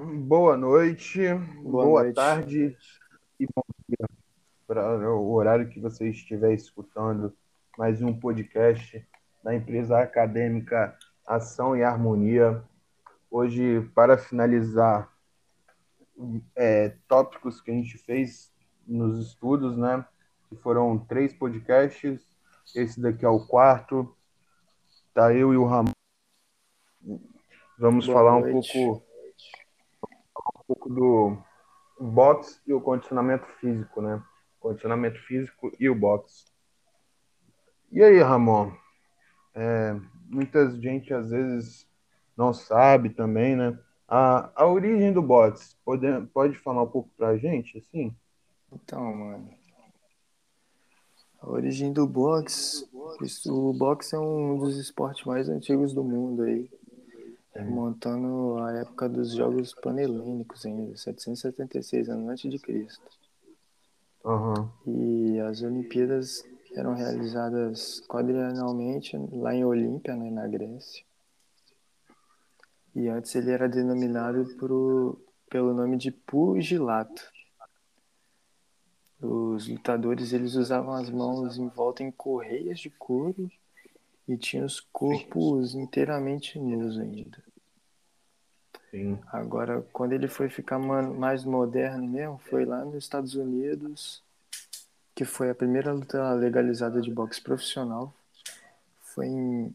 Boa noite, Boa boa, noite. tarde e bom dia para o horário que você estiver escutando mais um podcast da empresa acadêmica Ação e Harmonia. Hoje, para finalizar é, tópicos que a gente fez nos estudos, né? Que foram três podcasts, esse daqui é o quarto. Tá eu e o Ramon. Vamos Boa falar noite. um pouco do boxe e o condicionamento físico, né? Condicionamento físico e o boxe. E aí, Ramon? É, muita gente às vezes não sabe também, né? A, a origem do boxe, pode, pode falar um pouco pra gente, assim? Então, mano. A origem do boxe. O boxe é um dos esportes mais antigos do mundo aí. Remontando a época dos Jogos Panelênicos ainda, 776 anos antes de Cristo. Aham, E as Olimpíadas eram realizadas quadrienalmente lá em Olímpia, né, na Grécia. E antes ele era denominado pro, pelo nome de pugilato. Os lutadores eles usavam as mãos envoltas em correias de couro e tinham os corpos inteiramente nus ainda. Sim. Agora, quando ele foi ficar ma- mais moderno mesmo, foi lá nos Estados Unidos, que foi a primeira luta legalizada de boxe profissional. Foi em-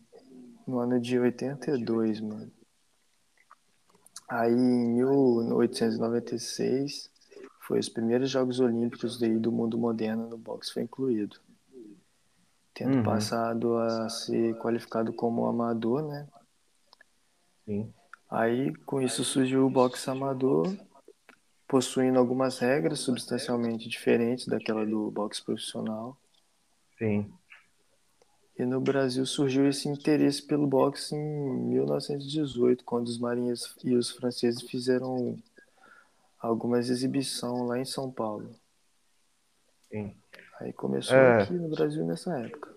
no ano de 82, mano. Aí, em 1896, foi os primeiros Jogos Olímpicos daí do mundo moderno no boxe foi incluído. Tendo Uhum. passado a ser qualificado como amador, né? Sim. Aí, com isso surgiu o boxe amador, possuindo algumas regras substancialmente diferentes daquela do boxe profissional. Sim. E no Brasil surgiu esse interesse pelo boxe em 1918, quando os marinheiros e os franceses fizeram algumas exibições lá em São Paulo. Sim. Aí começou É. aqui no Brasil nessa época.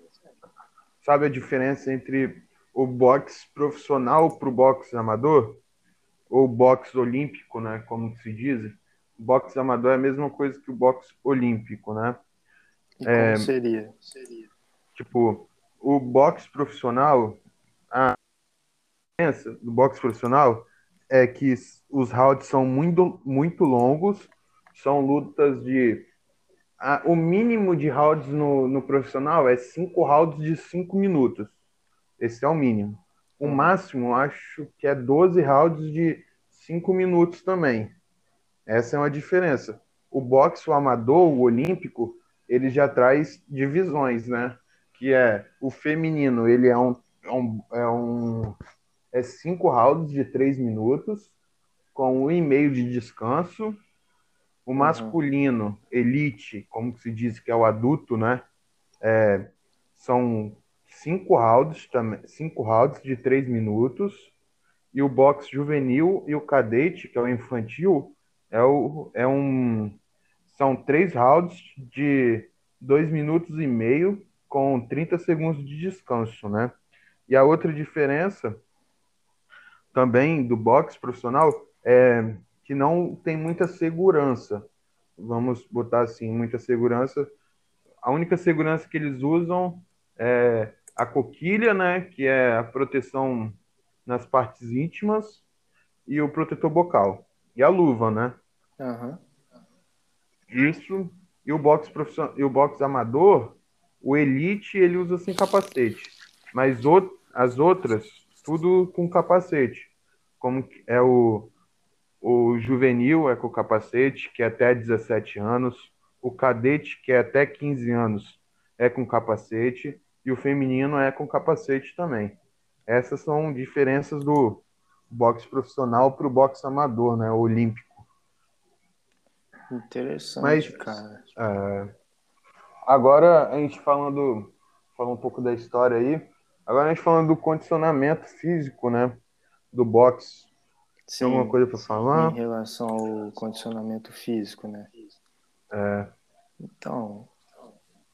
Sabe a diferença entre o boxe profissional pro boxe amador? Ou boxe olímpico, né? Como se diz? O boxe amador é a mesma coisa que o boxe olímpico, né? É. como seria? Tipo, o boxe profissional, a diferença do boxe profissional é que os rounds são muito, muito longos, são lutas de. a- o mínimo de rounds no, no profissional é cinco rounds de cinco minutos. Esse é o mínimo. O Uhum. máximo, acho que é 12 rounds de cinco minutos também. Essa é uma diferença. O boxe, o amador, o olímpico, ele já traz divisões, né? Que é o feminino, ele é um, é um, é um é cinco rounds de três minutos, com um e meio de descanso. O Uhum. masculino, elite, como se diz que é o adulto, né? É, são cinco rounds cinco rounds de três minutos. E o boxe juvenil e o cadete, que é o infantil, é, o, é um são três rounds de dois minutos e meio com 30 segundos de descanso, né? E a outra diferença também do boxe profissional é que não tem muita segurança. Vamos botar assim, muita segurança. A única segurança que eles usam é a coquilha, né, que é a proteção nas partes íntimas e o protetor bocal e a luva, né? Aham. Isso e o boxe profissional e o boxe amador, o elite ele usa sem capacete, mas o- as outras tudo com capacete, como é o o juvenil é com capacete, que é até 17 anos, o cadete que é até 15 anos é com capacete e o feminino é com capacete também. Essas são diferenças do boxe profissional para o boxe amador, né, olímpico. Interessante, Mas- cara. É, agora a gente falando, falando um pouco da história aí, agora a gente falando do condicionamento físico, né, do boxe. Tem alguma Sim, coisa para falar? em relação ao condicionamento físico, né? É, Então,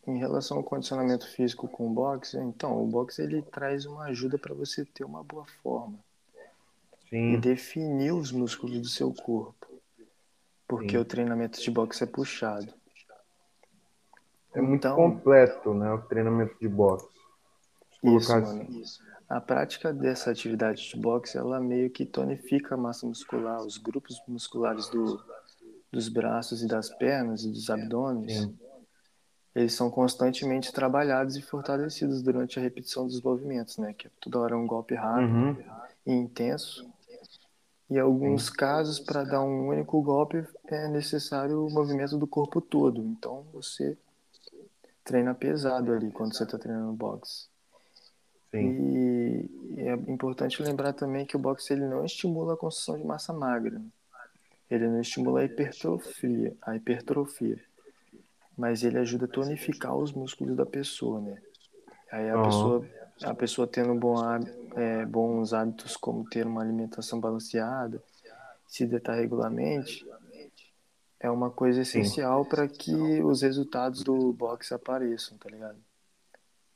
em relação ao condicionamento físico com o boxe, então, o boxe ele traz uma ajuda para você ter uma boa forma. Sim. e definir os músculos do seu corpo. Porque Sim. o treinamento de boxe é puxado. É muito então, completo, né, o treinamento de boxe. Isso, mano. Isso. A prática dessa atividade de boxe, ela meio que tonifica a massa muscular, os grupos musculares do, dos braços e das pernas e dos abdômenes. Sim. Eles são constantemente trabalhados e fortalecidos durante a repetição dos movimentos, né? Que é toda hora um golpe rápido uhum. e intenso. Em alguns Sim. casos, para dar um único golpe, é necessário o movimento do corpo todo. Então, você treina pesado ali quando você está treinando boxe. Sim. E é importante lembrar também que o boxe ele não estimula a construção de massa magra. Ele não estimula a hipertrofia, a hipertrofia. Mas ele ajuda a tonificar os músculos da pessoa, né? Aí a uhum. pessoa a pessoa tendo bom, é, bons hábitos como ter uma alimentação balanceada, se hidratar regularmente, é uma coisa essencial para que os resultados do boxe apareçam, tá ligado?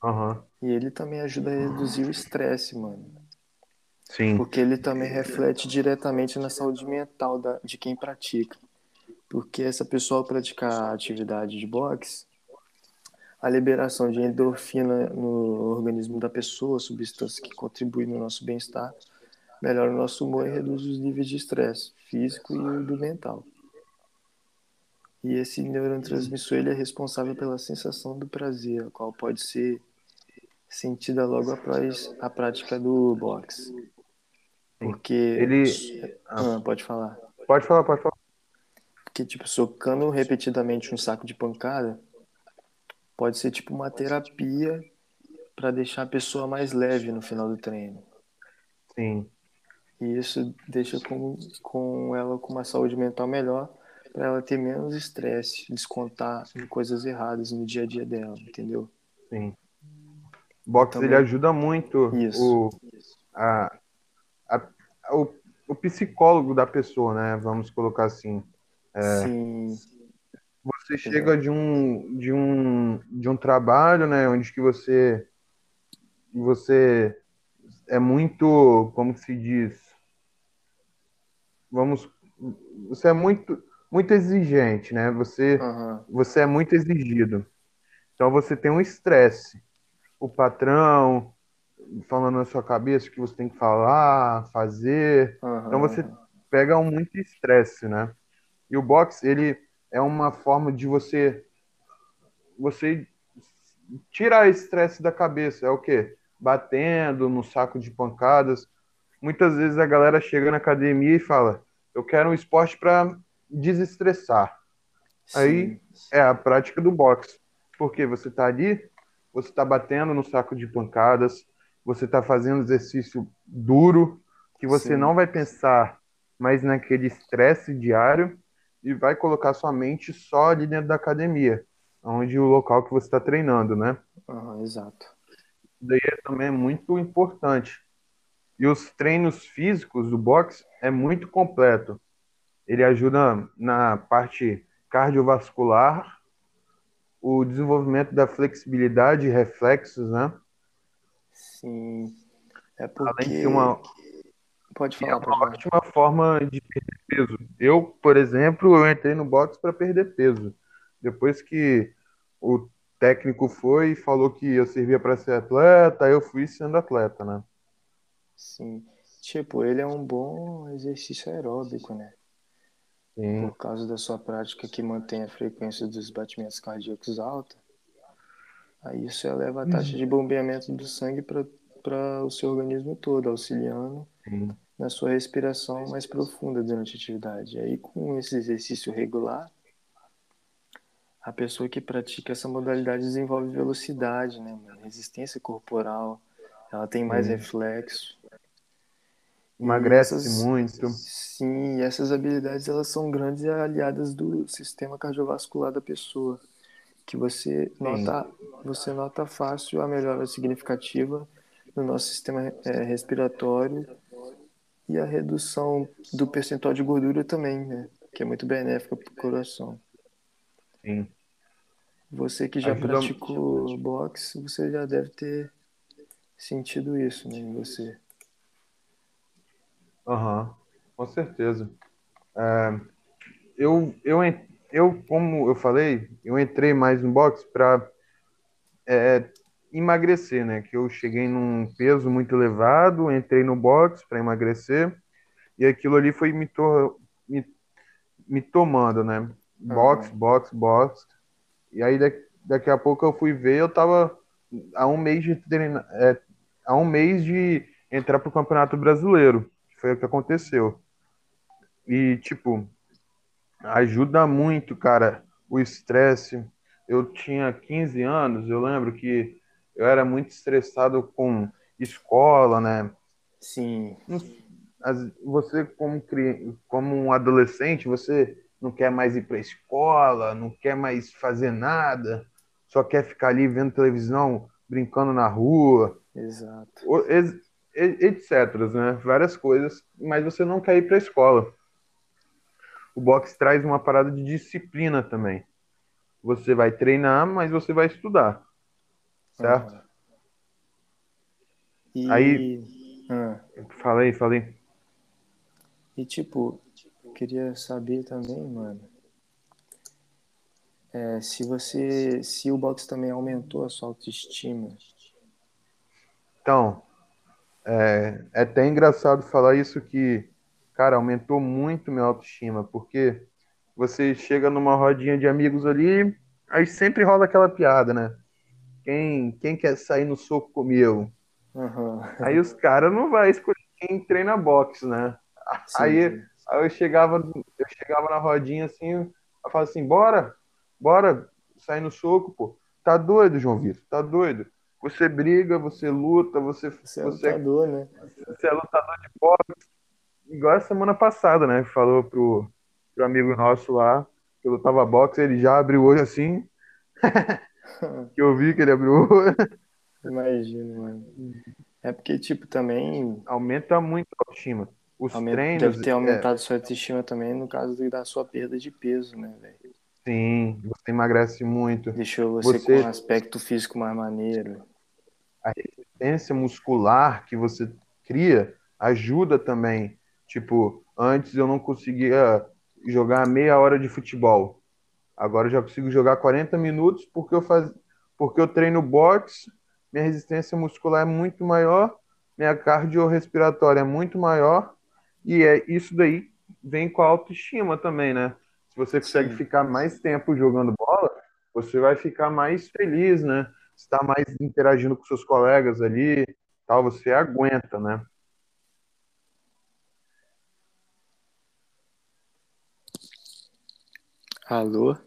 Uhum. E ele também ajuda a reduzir o estresse, mano. Sim. Porque ele também reflete diretamente na saúde mental da, de quem pratica. Porque essa pessoa praticar a atividade de boxe, a liberação de endorfina no organismo da pessoa, substância que contribui no nosso bem-estar, melhora o nosso humor e reduz os níveis de estresse físico e do mental. E esse neurotransmissor ele é responsável pela sensação do prazer, a qual pode ser sentida logo após a prática do boxe. Porque ele ah, pode falar. Pode falar, pode falar. Porque tipo socando repetidamente um saco de pancada pode ser tipo uma terapia para deixar a pessoa mais leve no final do treino. Sim. E isso deixa com, com ela com uma saúde mental melhor para ela ter menos estresse, descontar em coisas erradas no dia a dia dela, entendeu? Sim. O box Também... ele ajuda muito isso. o, a, a, o, o psicólogo da pessoa, né? Vamos colocar assim. É, Sim. Você chega de um, de um, de um trabalho, né? Onde que você você é muito, como se diz, vamos, você é muito muito exigente, né? Você, uhum. você é muito exigido. Então você tem um estresse. O patrão falando na sua cabeça o que você tem que falar, fazer. Uhum. Então você pega um muito estresse, né? E o box, ele é uma forma de você você tirar esse estresse da cabeça. É o quê? Batendo no saco de pancadas. Muitas vezes a galera chega na academia e fala: "Eu quero um esporte para desestressar. Sim. Aí é a prática do boxe. Porque você está ali, você está batendo no saco de pancadas, você está fazendo exercício duro, que você Sim. não vai pensar mais naquele estresse diário e vai colocar sua mente só ali dentro da academia, onde o local que você está treinando, né? Uhum, exato. Daí é também muito importante. E os treinos físicos do boxe é muito completo ele ajuda na parte cardiovascular, o desenvolvimento da flexibilidade e reflexos, né? Sim. É porque... Além de uma... Pode falar. É uma ótima forma de perder peso. Eu, por exemplo, eu entrei no box para perder peso. Depois que o técnico foi e falou que eu servia para ser atleta, eu fui sendo atleta, né? Sim. Tipo, ele é um bom exercício aeróbico, né? Sim. por causa da sua prática que mantém a frequência dos batimentos cardíacos alta, aí isso eleva a taxa de bombeamento do sangue para o seu organismo todo, auxiliando Sim. Na sua respiração mais profunda durante a atividade. Aí, com esse exercício regular, a pessoa que pratica essa modalidade desenvolve velocidade, né, resistência corporal, ela tem mais Sim. reflexo, Emagrece essas, muito. Sim, essas habilidades elas são grandes aliadas do sistema cardiovascular da pessoa, que você nota, você nota fácil a melhora significativa no nosso sistema é, respiratório e a redução do percentual de gordura também, né? Que é muito benéfica para o coração. Sim. Você que já Ajuda praticou muito. boxe, você já deve ter sentido isso, né, em você. Aham. Com certeza. É, eu, eu, eu, como eu falei, eu entrei mais no boxe para é, emagrecer, né? Que eu cheguei num peso muito elevado, entrei no boxe para emagrecer e aquilo ali foi me, to me, me tomando, né? Boxe, uhum. boxe, boxe. E aí daqui, daqui a pouco eu fui ver, eu tava há um mês de treinar, é, há um mês de entrar pro Campeonato Brasileiro. Foi o que aconteceu. E tipo, ajuda muito, cara, o estresse. Eu tinha 15 anos, eu lembro que eu era muito estressado com escola, né? Sim. Você, como, como um adolescente, você não quer mais ir para a escola, não quer mais fazer nada, só quer ficar ali vendo televisão, brincando na rua. Exato. Etc, né? Várias coisas, mas você não quer ir para a escola o boxe traz uma parada de disciplina também. Você vai treinar, mas você vai estudar. Certo? Uhum. E... Aí. Uhum. Falei, falei. E tipo, queria saber também, mano. É, se você. Se o boxe também aumentou a sua autoestima. Então, é, é até engraçado falar isso que cara, aumentou muito minha autoestima, porque você chega numa rodinha de amigos ali, aí sempre rola aquela piada, né? Quem, quem quer sair no soco comigo? Uhum. Aí os caras não vai escolher quem treina boxe, né? Sim, aí, sim. aí eu chegava, eu chegava na rodinha assim, eu falava assim, bora, bora sair no soco, pô. Tá doido, João Vitor? Tá doido? Você briga, você luta, você, você, é você é lutador, né? Você é lutador de boxe, igual a semana passada, né? Falou pro, pro amigo nosso lá, que lutava boxe, ele já abriu o olho assim. que eu vi que ele abriu. Imagina, mano. É porque, tipo, também. Aumenta muito a autoestima. Os Aumenta, treinos. Deve ter aumentado é... sua autoestima também no caso da sua perda de peso, né, velho? Sim, você emagrece muito. Deixou você, você com um aspecto físico mais maneiro. A resistência muscular que você cria ajuda também Tipo, antes eu não conseguia jogar meia hora de futebol. Agora eu já consigo jogar 40 minutos porque eu faz... porque eu treino boxe, minha resistência muscular é muito maior, minha cardiorrespiratória é muito maior, e é isso daí vem com a autoestima também, né? Se você consegue Sim. ficar mais tempo jogando bola, você vai ficar mais feliz, né? Está mais interagindo com seus colegas ali, tal, você aguenta, né? Alô? Alô?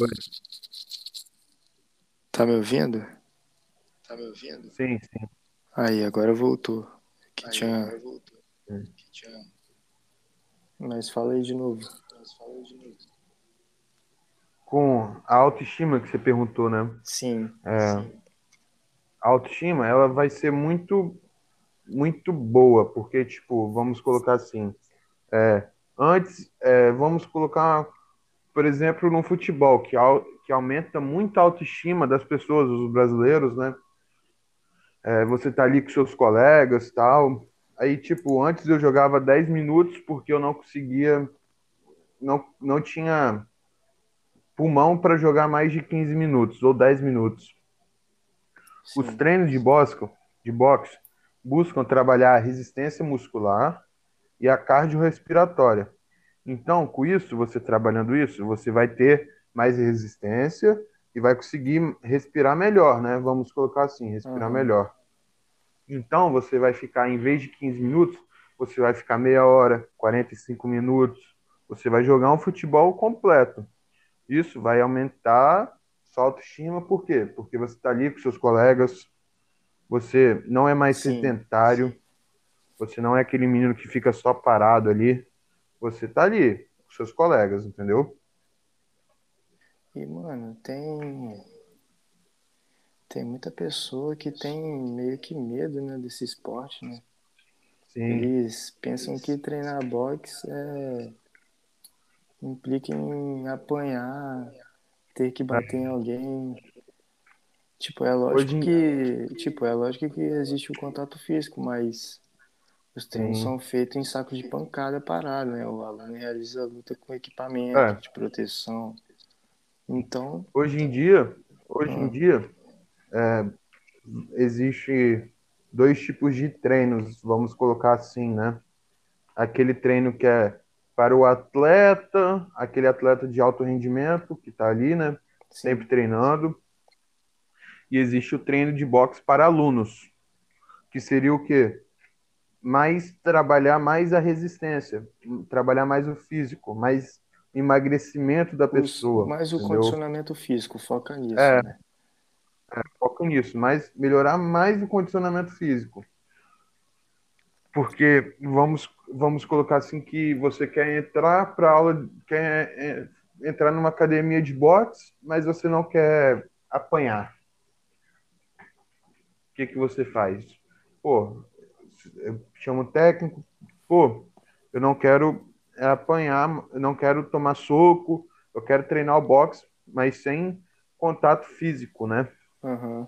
Oi. Tá me ouvindo? Tá me ouvindo? Sim, sim. Aí, agora voltou. Que aí, tinha... Agora voltou. Hum. Que tinha... Mas fala aí de novo. Mas fala aí de novo. Com a autoestima que você perguntou, né? Sim. É, sim. A autoestima, ela vai ser muito, muito boa, porque, tipo, vamos colocar assim, é, Antes, é, vamos colocar, por exemplo, no futebol, que, que aumenta muito a autoestima das pessoas, os brasileiros, né? É, você tá ali com seus colegas tal. Aí, tipo, antes eu jogava 10 minutos porque eu não conseguia, não, não tinha pulmão para jogar mais de 15 minutos ou 10 minutos. Sim. Os treinos de boxe, de boxe buscam trabalhar a resistência muscular, e a cardiorrespiratória. Então, com isso, você trabalhando isso, você vai ter mais resistência e vai conseguir respirar melhor, né? Vamos colocar assim, respirar uhum. melhor. Então, você vai ficar, em vez de 15 minutos, você vai ficar meia hora, 45 minutos. Você vai jogar um futebol completo. Isso vai aumentar sua autoestima, por quê? Porque você está ali com seus colegas, você não é mais sim, sedentário, sim. Você não é aquele menino que fica só parado ali. Você tá ali com seus colegas, entendeu? E, mano, tem. Tem muita pessoa que tem meio que medo, né, desse esporte, né? Sim. Eles pensam que treinar boxe é... implica em apanhar, ter que bater em alguém. Tipo, é lógico Hoje... que. Tipo, é lógico que existe o contato físico, mas Os treinos Sim. são feitos em saco de pancada parado, né? O aluno realiza a luta com equipamento É. de proteção. Então, Hoje em dia, hoje em Ah. dia, é, existe dois tipos de treinos, vamos colocar assim, né? Aquele treino que é para o atleta, aquele atleta de alto rendimento que está ali, né? Sempre treinando. E existe o treino de boxe para alunos, que seria o quê? Mais trabalhar mais a resistência, trabalhar mais o físico, mais emagrecimento da pessoa, mais o entendeu? condicionamento físico, foca nisso, É. né? foco nisso, mas melhorar mais o condicionamento físico. Porque vamos, vamos colocar assim que você quer entrar para aula, quer é, entrar numa academia de boxe, mas você não quer apanhar. O que que você faz? Pô, eu chamo o técnico, pô, eu não quero apanhar, eu não quero tomar soco, eu quero treinar o boxe, mas sem contato físico, né? Aham.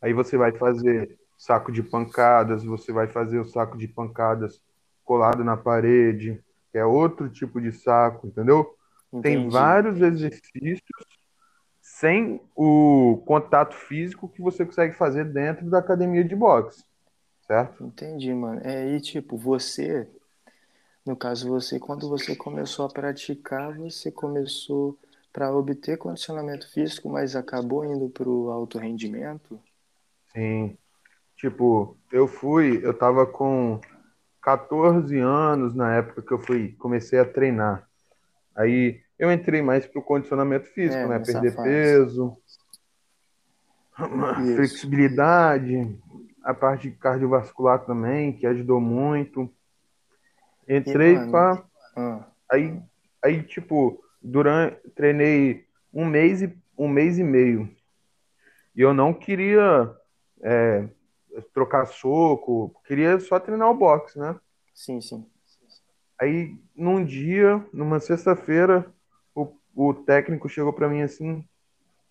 Aí você vai fazer saco de pancadas, você vai fazer o saco de pancadas colado na parede, que é outro tipo de saco, entendeu? Tem Entendi. vários exercícios sem o contato físico que você consegue fazer dentro da academia de boxe, certo? Entendi, mano. É, e tipo, você, no caso você, quando você começou a praticar, você começou para obter condicionamento físico, mas acabou indo pro alto rendimento? Sim. Tipo, eu fui, eu tava com 14 anos na época que eu fui, comecei a treinar. Aí eu entrei mais pro condicionamento físico, É, né? Perder fase. peso, Isso. flexibilidade, a parte cardiovascular também, que ajudou muito. Entrei pra. Ah, Aí, aí, tipo, durante, treinei um mês e um mês e meio. E eu não queria é, trocar soco, queria só treinar o boxe, né? sim, sim. Aí, num dia, numa sexta-feira, o, o técnico chegou pra mim assim: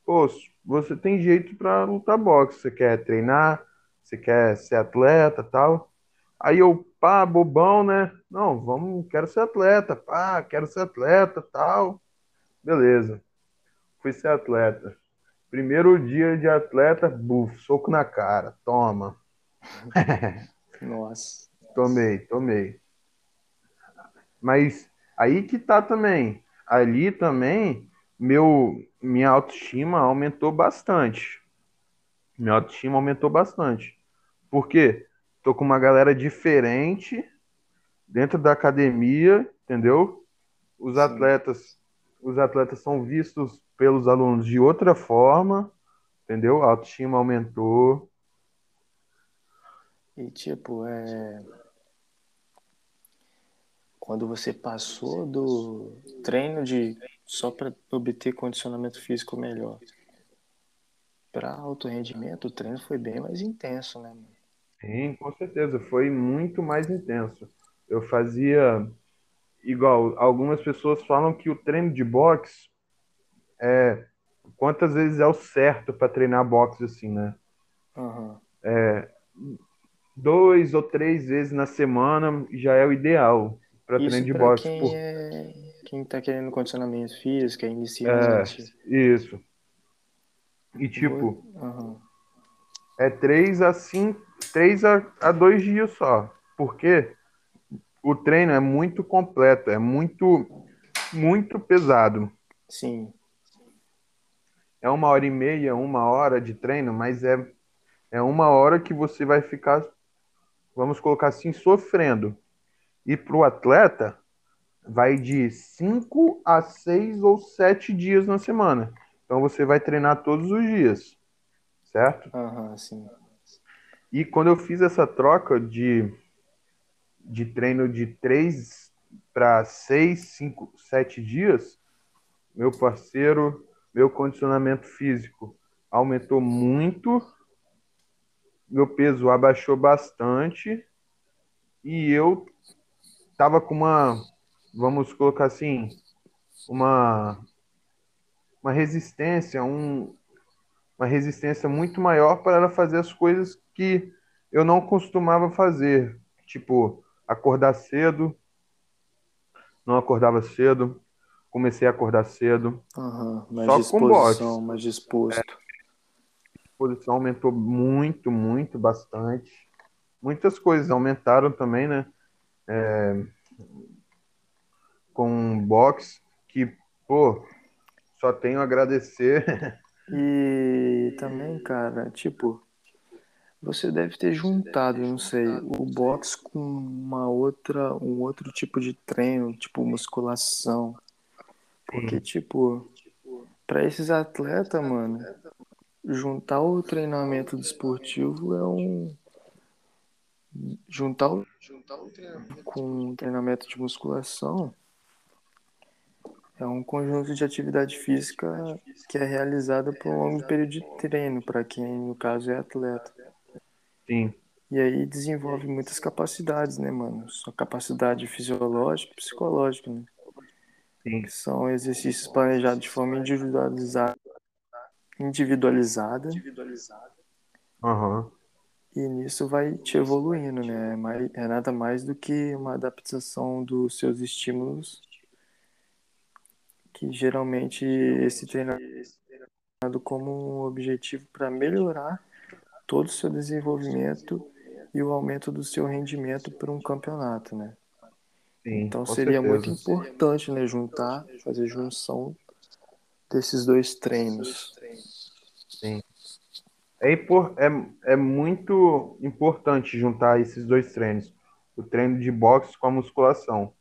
Pô, você tem jeito pra lutar boxe. Você quer treinar? Você quer ser atleta tal? Aí eu, pá, bobão, né? Não, vamos, quero ser atleta, pá, quero ser atleta tal. Beleza. Fui ser atleta. Primeiro dia de atleta, buf, soco na cara, toma. Nossa. Tomei, tomei. Mas aí que tá também. Ali também, meu, minha autoestima aumentou bastante. Minha autoestima aumentou bastante. Por quê? Tô com uma galera diferente dentro da academia, entendeu? Os atletas, os atletas são vistos pelos alunos de outra forma, entendeu? A autoestima aumentou. E tipo, é. Quando você passou do treino de só para obter condicionamento físico melhor para alto rendimento, o treino foi bem mais intenso, né, mano? Sim, com certeza, foi muito mais intenso. Eu fazia igual, algumas pessoas falam que o treino de boxe é quantas vezes é o certo para treinar boxe assim, né? Aham. Dois ou três vezes na semana já é o ideal para treino de boxe. quem Por- é quem tá querendo condicionamento físico, é iniciante. Isso. E tipo, Aham. é três a cinco, três a, a dois dias só. Porque o treino é muito completo, é muito, muito pesado. Sim. É uma hora e meia, uma hora de treino, mas é, é uma hora que você vai ficar, vamos colocar assim, sofrendo. E para o atleta, vai de cinco a seis ou sete dias na semana. Então você vai treinar todos os dias, certo? Aham, sim. E quando eu fiz essa troca de, de treino de três para seis, cinco, sete dias, meu parceiro, meu condicionamento físico aumentou muito, meu peso abaixou bastante e eu tava com uma, vamos colocar assim, uma, uma resistência, um, uma resistência muito maior para ela fazer as coisas que eu não costumava fazer, tipo, acordar cedo. Não acordava cedo. Comecei a acordar cedo. Mais Só com boxe. disposição, mais disposto. A disposição aumentou muito, muito, bastante. Muitas coisas aumentaram também, né? É, com boxe, que, pô, só tenho a agradecer. E também, cara, tipo, você deve ter juntado, não sei, o box com uma outra, um outro tipo de treino, tipo musculação. Porque, tipo, pra esses atletas, mano, juntar o treinamento desportivo é um. Juntar o com o treinamento de musculação é um conjunto de atividade física que é realizada por um longo período de treino, para quem, no caso, é atleta. Sim, E aí desenvolve muitas capacidades, né, mano? Só capacidade fisiológica e psicológica, né? sim, são exercícios planejados de forma individualizada, individualizada aham, e nisso vai te evoluindo, né? É, é nada mais do que uma adaptação dos seus estímulos, que geralmente esse treinamento é como um objetivo para melhorar todo o seu desenvolvimento e o aumento do seu rendimento para um campeonato, né? sim, Então seria muito certeza. importante, né, juntar, fazer junção desses dois treinos. Sim. É, é, é muito importante juntar esses dois treinos, o treino de boxe com a musculação,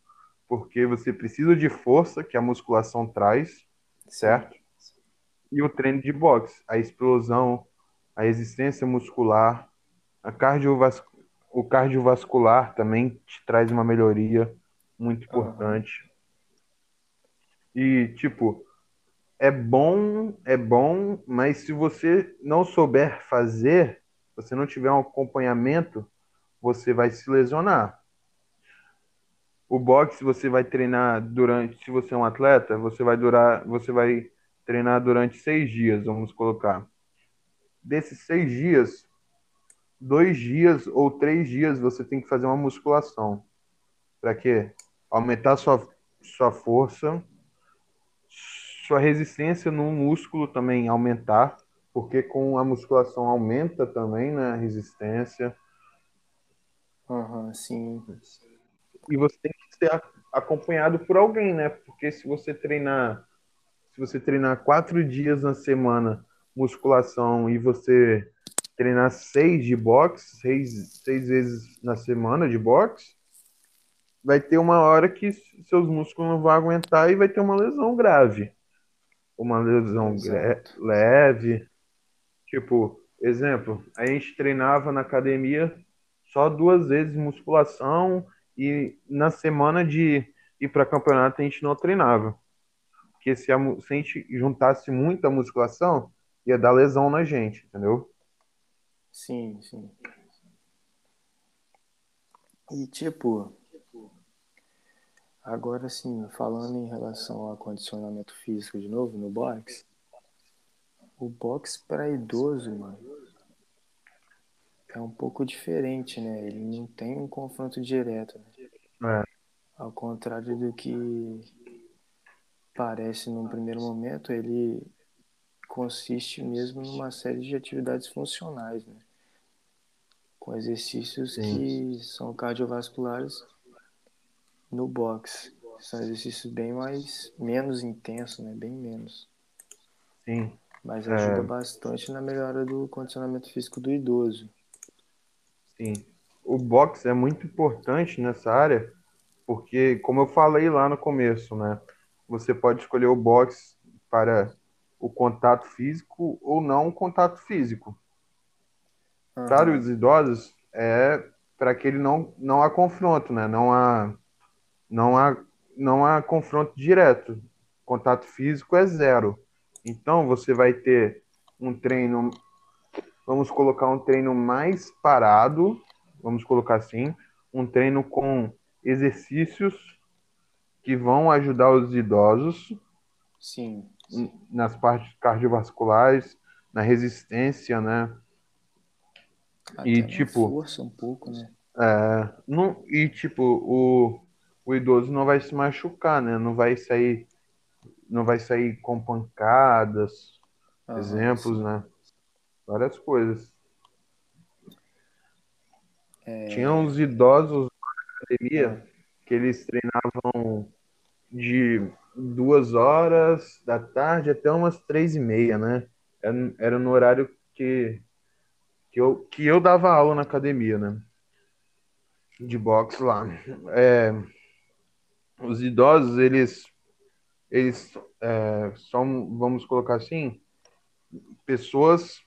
porque você precisa de força que a musculação traz, certo? E o treino de boxe, a explosão, a resistência muscular, a cardiovas... o cardiovascular também te traz uma melhoria muito importante. E, tipo, é bom, é bom, mas se você não souber fazer, você não tiver um acompanhamento, você vai se lesionar. O boxe você vai treinar durante, se você é um atleta, você vai durar, você vai treinar durante seis dias, vamos colocar. Desses seis dias, dois dias ou três dias você tem que fazer uma musculação. Para quê? Aumentar sua, sua força, sua resistência no músculo também aumentar, porque com a musculação aumenta também, né, a resistência. Aham, sim. E você tem que ser acompanhado por alguém, né? Porque se você treinar, se você treinar quatro dias na semana musculação e você treinar seis de boxe, seis, seis vezes na semana de boxe, vai ter uma hora que seus músculos não vão aguentar e vai ter uma lesão grave. Uma lesão leve. Tipo, exemplo, a gente treinava na academia só duas vezes musculação e na semana de ir para campeonato a gente não treinava. Porque se a, se a gente juntasse muita musculação, ia dar lesão na gente, entendeu? Sim, sim. E tipo, agora sim, falando em relação ao condicionamento físico de novo no boxe, o boxe para idoso, mano, é um pouco diferente, né? Ele não tem um confronto direto, né? É, Ao contrário do que parece num primeiro momento, ele consiste mesmo numa série de atividades funcionais, né? Com exercícios Sim. que são cardiovasculares no boxe. São exercícios bem mais, menos intensos, né? Bem menos. sim. Mas É. ajuda bastante na melhora do condicionamento físico do idoso. Sim. O boxe é muito importante nessa área, porque, como eu falei lá no começo, né? Você pode escolher o boxe para o contato físico ou não o contato físico. Para Aham. os idosos, é para que ele não, não há confronto, né? Não há, não há, não há confronto direto. Contato físico é zero. Então, você vai ter um treino, vamos colocar um treino mais parado, vamos colocar assim, um treino com exercícios que vão ajudar os idosos Sim. nas partes cardiovasculares, na resistência, né? Até E, tipo, força um pouco, né? É, não, e tipo, o, o idoso não vai se machucar, né? Não vai sair, não vai sair com pancadas, Aham, exemplos, sim. né? Várias coisas. Tinha É, uns idosos na academia que eles treinavam de duas horas da tarde até umas três e meia, né? Era, era no horário que, que, eu, que eu dava aula na academia, né? De boxe lá. É, os idosos, eles, eles é, são, vamos colocar assim, pessoas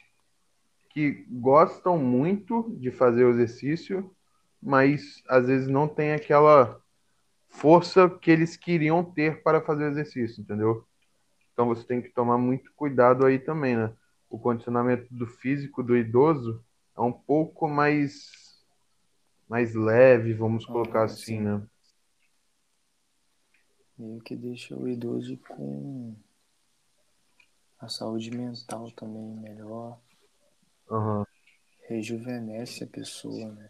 que gostam muito de fazer o exercício, mas às vezes não tem aquela força que eles queriam ter para fazer o exercício, entendeu? Então você tem que tomar muito cuidado aí também, né? O condicionamento do físico do idoso é um pouco mais mais leve, vamos colocar aham, assim, sim. né? Meio que deixa o idoso com a saúde mental também melhor, Aham, rejuvenesce a pessoa, né?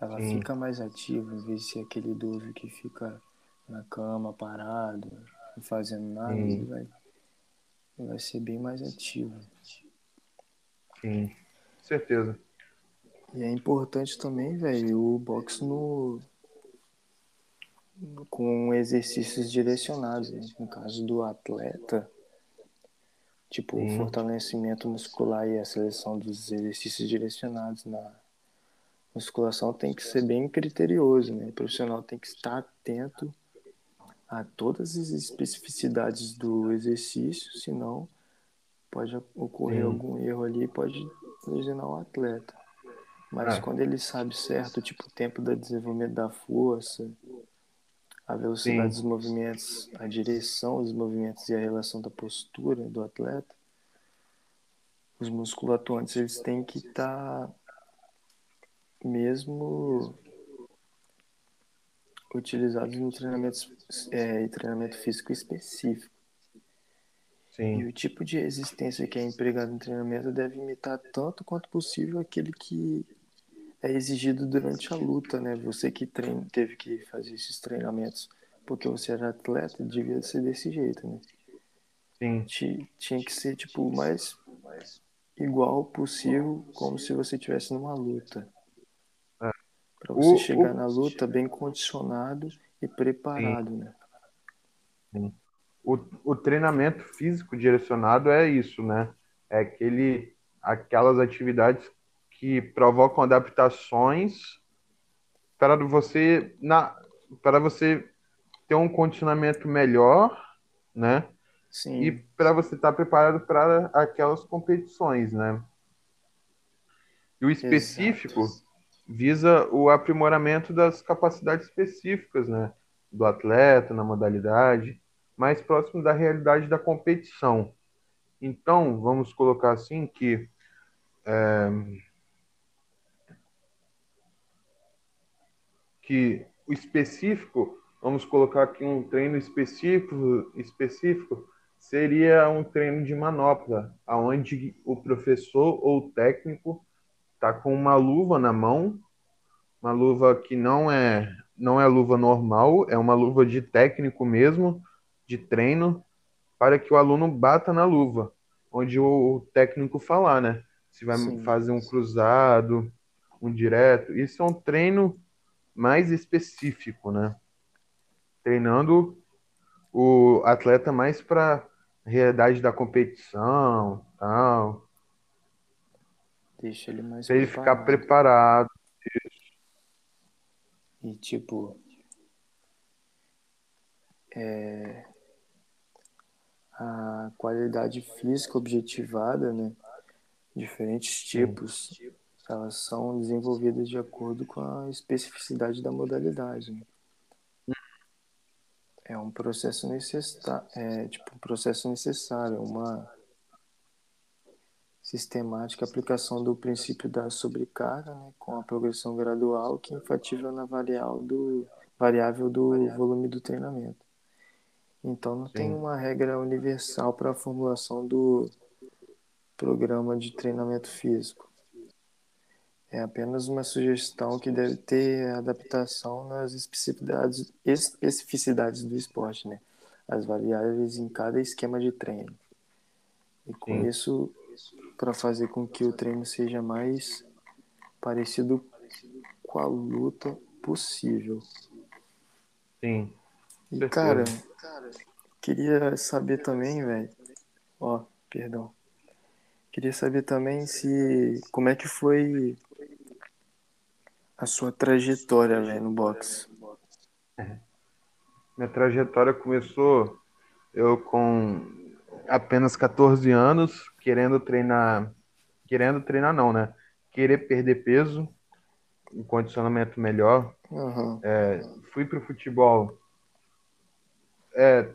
Ela sim, fica mais ativa, em vez de ser aquele idoso que fica na cama parado, não fazendo nada, ele vai, ele vai ser bem mais ativo. sim, certeza. E é importante também, velho, o boxe no, com exercícios direcionados, né? No caso do atleta, tipo o fortalecimento muscular e a seleção dos exercícios direcionados na musculação tem que ser bem criterioso, né? O profissional tem que estar atento a todas as especificidades do exercício, senão pode ocorrer sim. algum erro ali e pode lesionar o atleta. Mas É, quando ele sabe certo, tipo o tempo do desenvolvimento da força, a velocidade sim, dos movimentos, a direção dos movimentos e a relação da postura do atleta, os músculos atuantes eles têm que estar tá mesmo utilizados no treinamento, é, treinamento físico específico. E sim, o tipo de resistência que é empregado no treinamento deve imitar tanto quanto possível aquele que é exigido durante a luta, né? Você que treina, teve que fazer esses treinamentos porque você era atleta, devia ser desse jeito, né? sim. Tinha que ser tipo o mais igual possível, como se você estivesse numa luta, É. para O, você chegar o, na luta bem condicionado e sim, preparado, né? sim. O, o treinamento físico direcionado é isso, né? É aquele, aquelas atividades que provocam adaptações para você na para você ter um condicionamento melhor, né? E Sim, para você estar preparado para aquelas competições, né? E o exato. específico visa o aprimoramento das capacidades específicas, né? Do atleta na modalidade, mais próximo da realidade da competição. Então, vamos colocar assim que que o específico, vamos colocar aqui um treino específico, específico seria um treino de manopla, aonde o professor ou o técnico está com uma luva na mão, uma luva que não é não é luva normal, é uma luva de técnico mesmo, de treino, para que o aluno bata na luva, onde o técnico falar, né? Se vai Sim, fazer um cruzado, um direto. Isso é um treino mais específico, né? treinando o atleta mais para realidade da competição, tal, deixa ele mais para ele ficar preparado. preparado. E tipo, é, a qualidade física objetivada, né? Diferentes Sim, tipos, elas são desenvolvidas de acordo com a especificidade da modalidade. né? É um processo necessário, é tipo um processo necessário, uma sistemática aplicação do princípio da sobrecarga, né, com a progressão gradual que enfatiza na variável do, variável do volume do treinamento. Então não tem sim, uma regra universal para a formulação do programa de treinamento físico. É apenas uma sugestão que deve ter adaptação nas especificidades, especificidades do esporte, né? As variáveis em cada esquema de treino. E com Sim. isso, para fazer com que o treino seja mais parecido com a luta possível. Sim. E, cara, queria saber também, velho. Ó, perdão. Queria saber também se. Como é que foi a sua trajetória, velho, no boxe? Minha trajetória começou eu com apenas 14 anos, querendo treinar. Querendo treinar, não, né? Querer perder peso, um condicionamento melhor. Uhum. É, fui pro futebol. É,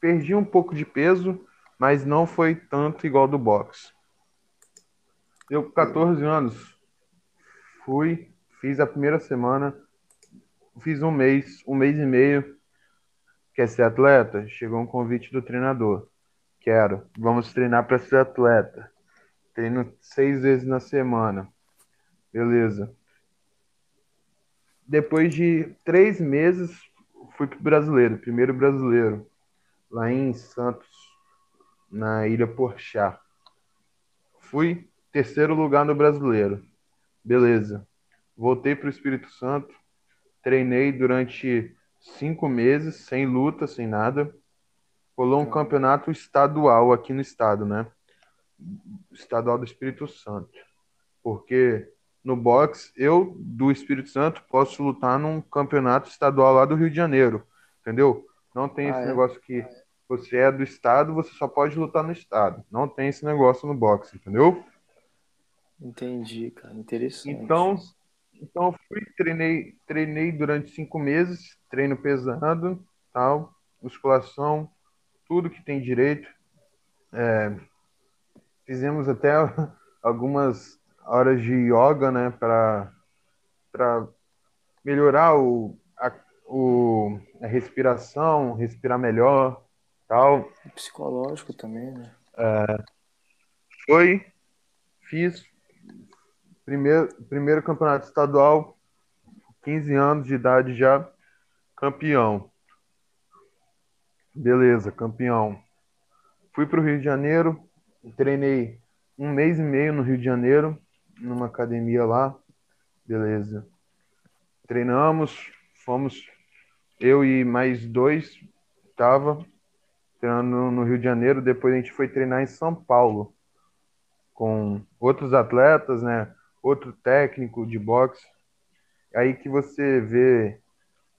perdi um pouco de peso, mas não foi tanto igual do boxe. Eu, com 14 anos, fui, fiz a primeira semana, fiz um mês, um mês e meio. Quer ser atleta? Chegou um convite do treinador. Quero. Vamos treinar para ser atleta. Treino seis vezes na semana. Beleza. Depois de três meses, fui pro brasileiro, primeiro brasileiro, lá em Santos, na Ilha Porchá. Fui terceiro lugar no brasileiro. Beleza. Voltei pro Espírito Santo, treinei durante cinco meses, sem luta, sem nada. Rolou um campeonato estadual aqui no estado, né? Estadual do Espírito Santo. Porque no boxe, eu do Espírito Santo posso lutar num campeonato estadual lá do Rio de Janeiro, entendeu? Não tem ah, esse é? negócio que você é do estado, você só pode lutar no estado. Não tem esse negócio no boxe, entendeu? Entendi, cara, interessante. Então, então fui treinei, treinei durante cinco meses, treino pesado, tal, musculação, tudo que tem direito. É, fizemos até algumas horas de yoga, né, para para melhorar o a, o, a respiração, respirar melhor, tal. Psicológico também, né? É, foi, fiz primeiro, primeiro campeonato estadual, 15 anos de idade já, campeão. Beleza, campeão. Fui para o Rio de Janeiro, treinei um mês e meio no Rio de Janeiro, numa academia lá. Beleza. Treinamos, fomos eu e mais dois tava treinando no Rio de Janeiro, depois a gente foi treinar em São Paulo com outros atletas, né? Outro técnico de boxe. Aí que você vê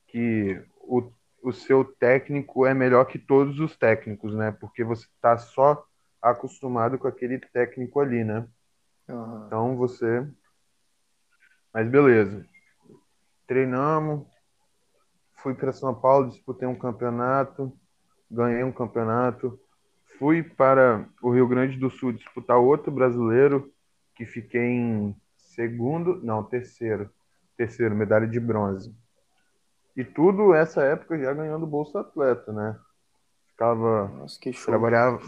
que o, o seu técnico é melhor que todos os técnicos, né? Porque você tá só acostumado com aquele técnico ali, né? Uhum. Então você. Mas beleza. Treinamos. Fui para São Paulo, disputei um campeonato. Ganhei um campeonato. Fui para o Rio Grande do Sul disputar outro brasileiro, que fiquei em segundo, não, terceiro. Terceiro, medalha de bronze. E tudo essa época já ganhando Bolsa Atleta, né? Ficava. Nossa, que show. Trabalhava,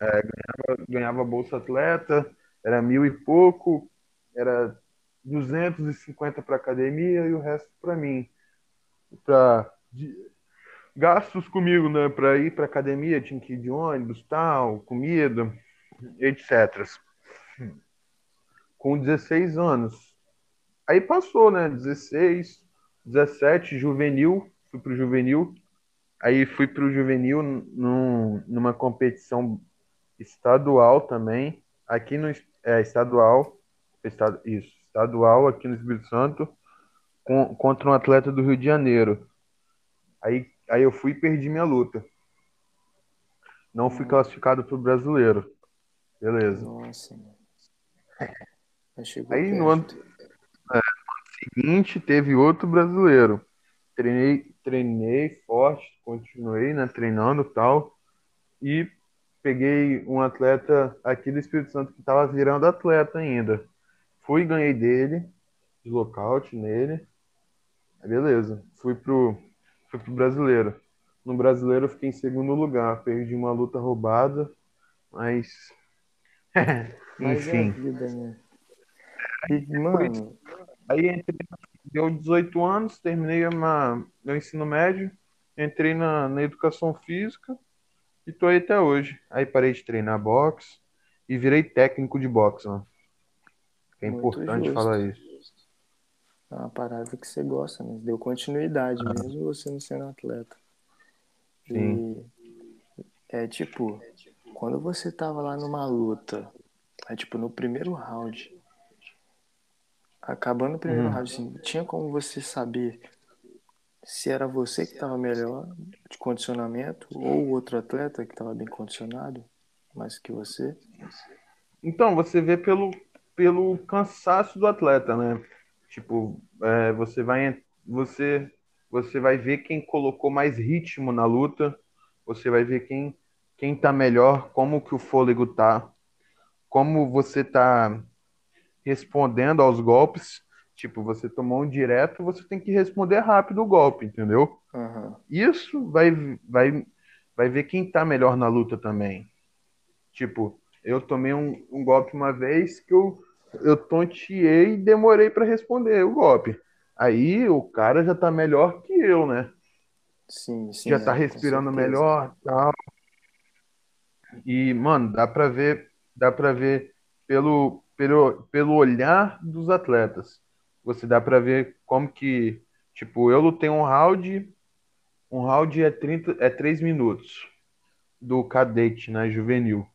é, ganhava, ganhava Bolsa Atleta, era mil e pouco, era 250 para academia e o resto para mim. Para gastos comigo, né? Para ir para academia tinha que ir de ônibus, tal, comida, etc. Com 16 anos. Aí passou, né? 16, 17, juvenil, fui pro juvenil. Aí fui pro juvenil num, numa competição estadual também, aqui no é, estadual, estado, isso, estadual aqui no Espírito Santo, com, contra um atleta do Rio de Janeiro. Aí, aí eu fui e perdi minha luta. Não fui classificado para o brasileiro. Beleza. Nossa. Aí no ano, é, no ano seguinte teve outro brasileiro. Treinei, treinei forte, continuei né, treinando tal. E peguei um atleta aqui do Espírito Santo que estava virando atleta ainda. Fui e ganhei dele, de lockout nele. Beleza. Fui pro, fui pro brasileiro. No brasileiro eu fiquei em segundo lugar. Perdi uma luta roubada, mas. mas é Enfim. É vida, né? E, mano, Aí entrei, deu 18 anos, terminei uma, meu ensino médio, entrei na, na educação física e tô aí até hoje. Aí parei de treinar boxe e virei técnico de boxe, mano. É Muito importante justo. falar isso. é uma parada que você gosta, né? Deu continuidade, Ah. mesmo você não sendo atleta. Sim. E é tipo, quando você tava lá numa luta, é tipo no primeiro round, acabando o primeiro round, assim, tinha como você saber se era você que tava melhor de condicionamento ou outro atleta que tava bem condicionado, mais que você? Então, você vê pelo, pelo cansaço do atleta, né? Tipo, é, você vai, você, você vai ver quem colocou mais ritmo na luta, você vai ver quem, quem tá melhor, como que o fôlego tá, como você tá respondendo aos golpes. Tipo, você tomou um direto, você tem que responder rápido o golpe, entendeu? Aham. Isso vai, vai, vai ver quem tá melhor na luta também. Tipo, eu tomei um, um golpe uma vez que eu, eu tonteei e demorei pra responder o golpe. Aí o cara já tá melhor que eu, né? Sim, sim. Já é, tá com respirando melhor, tal. E, mano, dá pra ver, dá pra ver pelo, pelo, pelo olhar dos atletas. Você dá pra ver como que, tipo, eu lutei um round, um round é 30, é 3 minutos do cadete, né, juvenil.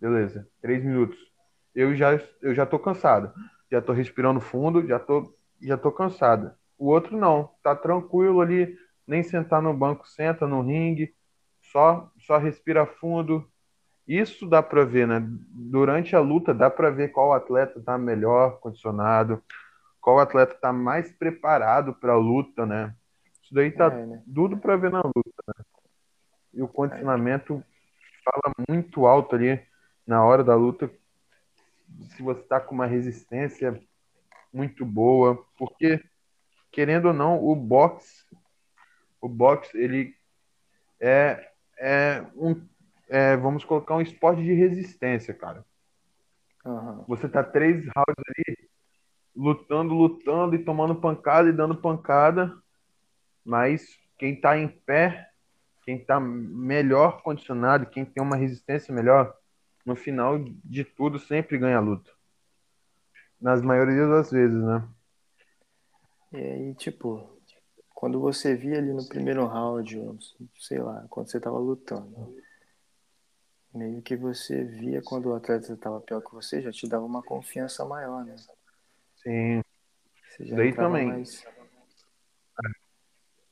Beleza, 3 minutos. Eu já, eu já tô cansado. Já tô respirando fundo, já tô, já tô cansado. O outro não, tá tranquilo ali, nem sentar no banco, senta no ringue, só, só respira fundo. Isso dá pra ver, né? Durante a luta dá pra ver qual atleta tá melhor condicionado, qual atleta tá mais preparado pra luta, né? Isso daí tá É, né? tudo pra ver na luta, né? E o condicionamento fala muito alto ali na hora da luta. Se você tá com uma resistência muito boa, porque querendo ou não, o boxe, o boxe ele é, é um, é, vamos colocar um esporte de resistência, cara. Aham. Você tá três rounds ali lutando, lutando e tomando pancada e dando pancada, mas quem tá em pé, quem tá melhor condicionado, quem tem uma resistência melhor, no final de tudo sempre ganha a luta. Nas maioria das vezes, né? E aí, tipo, quando você via ali no primeiro round, ou sei lá, quando você tava lutando, meio que você via quando o atleta tava pior que você, já te dava uma confiança maior, né? Sim. Daí também. mais.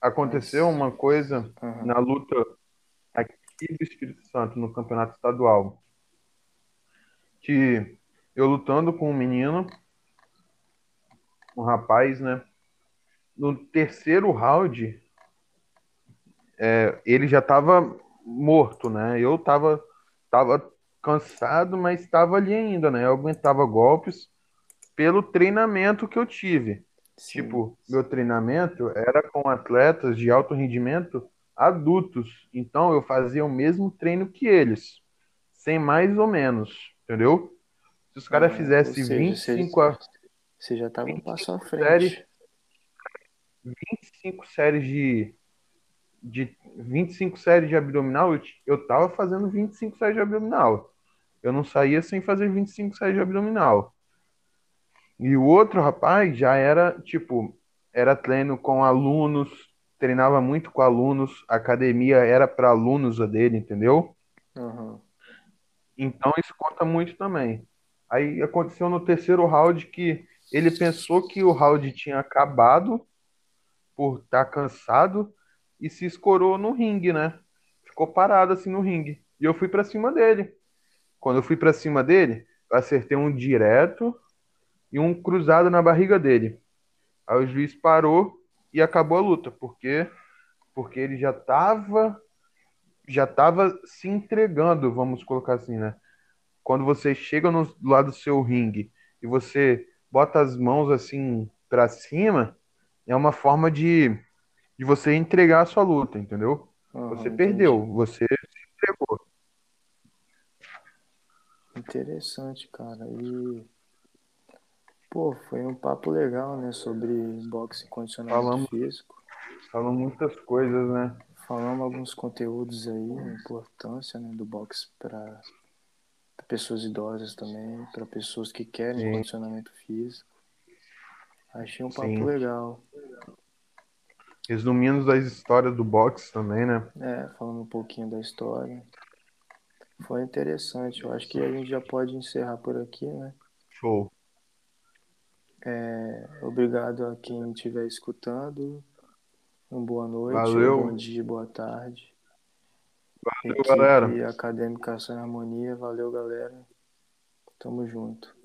Aconteceu Mas- uma coisa Aham. na luta aqui do Espírito Santo, no campeonato estadual, que eu lutando com um menino, um rapaz, né? No terceiro round, é, ele já tava morto, né? Eu tava, tava cansado, mas estava ali ainda, né? Eu aguentava golpes pelo treinamento que eu tive. Sim. Tipo, meu treinamento era com atletas de alto rendimento adultos. Então eu fazia o mesmo treino que eles, sem mais ou menos, entendeu? Se os caras Ah, fizessem ou seja, 25, a- Você já tava um passo à séries. frente. 25 séries de, de 25 séries de abdominal, eu, tava fazendo 25 séries de abdominal. Eu não saía sem fazer 25 séries de abdominal. E o outro rapaz já era, tipo, era treino com alunos, treinava muito com alunos, a academia era para alunos a dele, entendeu? Aham. Então isso conta muito também. Aí aconteceu no terceiro round que ele pensou que o round tinha acabado por estar cansado e se escorou no ringue, né? Ficou parado assim no ringue. E eu fui pra cima dele. Quando eu fui pra cima dele, eu acertei um direto e um cruzado na barriga dele. Aí o juiz parou e acabou a luta, porque porque ele já tava já tava se entregando, vamos colocar assim, né? Quando você chega no do lado do seu ringue e você bota as mãos assim pra cima, é uma forma de, de você entregar a sua luta, entendeu? Aham, Você entendi. perdeu, você se entregou. Interessante, cara. E Pô, foi um papo legal, né? Sobre boxe e condicionamento Falamos. físico. Falam muitas coisas, né? Falamos alguns conteúdos aí, a importância né, do boxe para pessoas idosas também, para pessoas que querem Sim. condicionamento físico. Achei um papo Sim. legal. Resumindo das histórias do boxe também, né? É, falando um pouquinho da história. Foi interessante. Eu acho que a gente já pode encerrar por aqui, né? Show. É, obrigado a quem estiver escutando. Uma boa noite, Valeu. bom dia, boa tarde. Valeu, Equipe galera. Acadêmica Sem Harmonia, valeu galera. Tamo junto.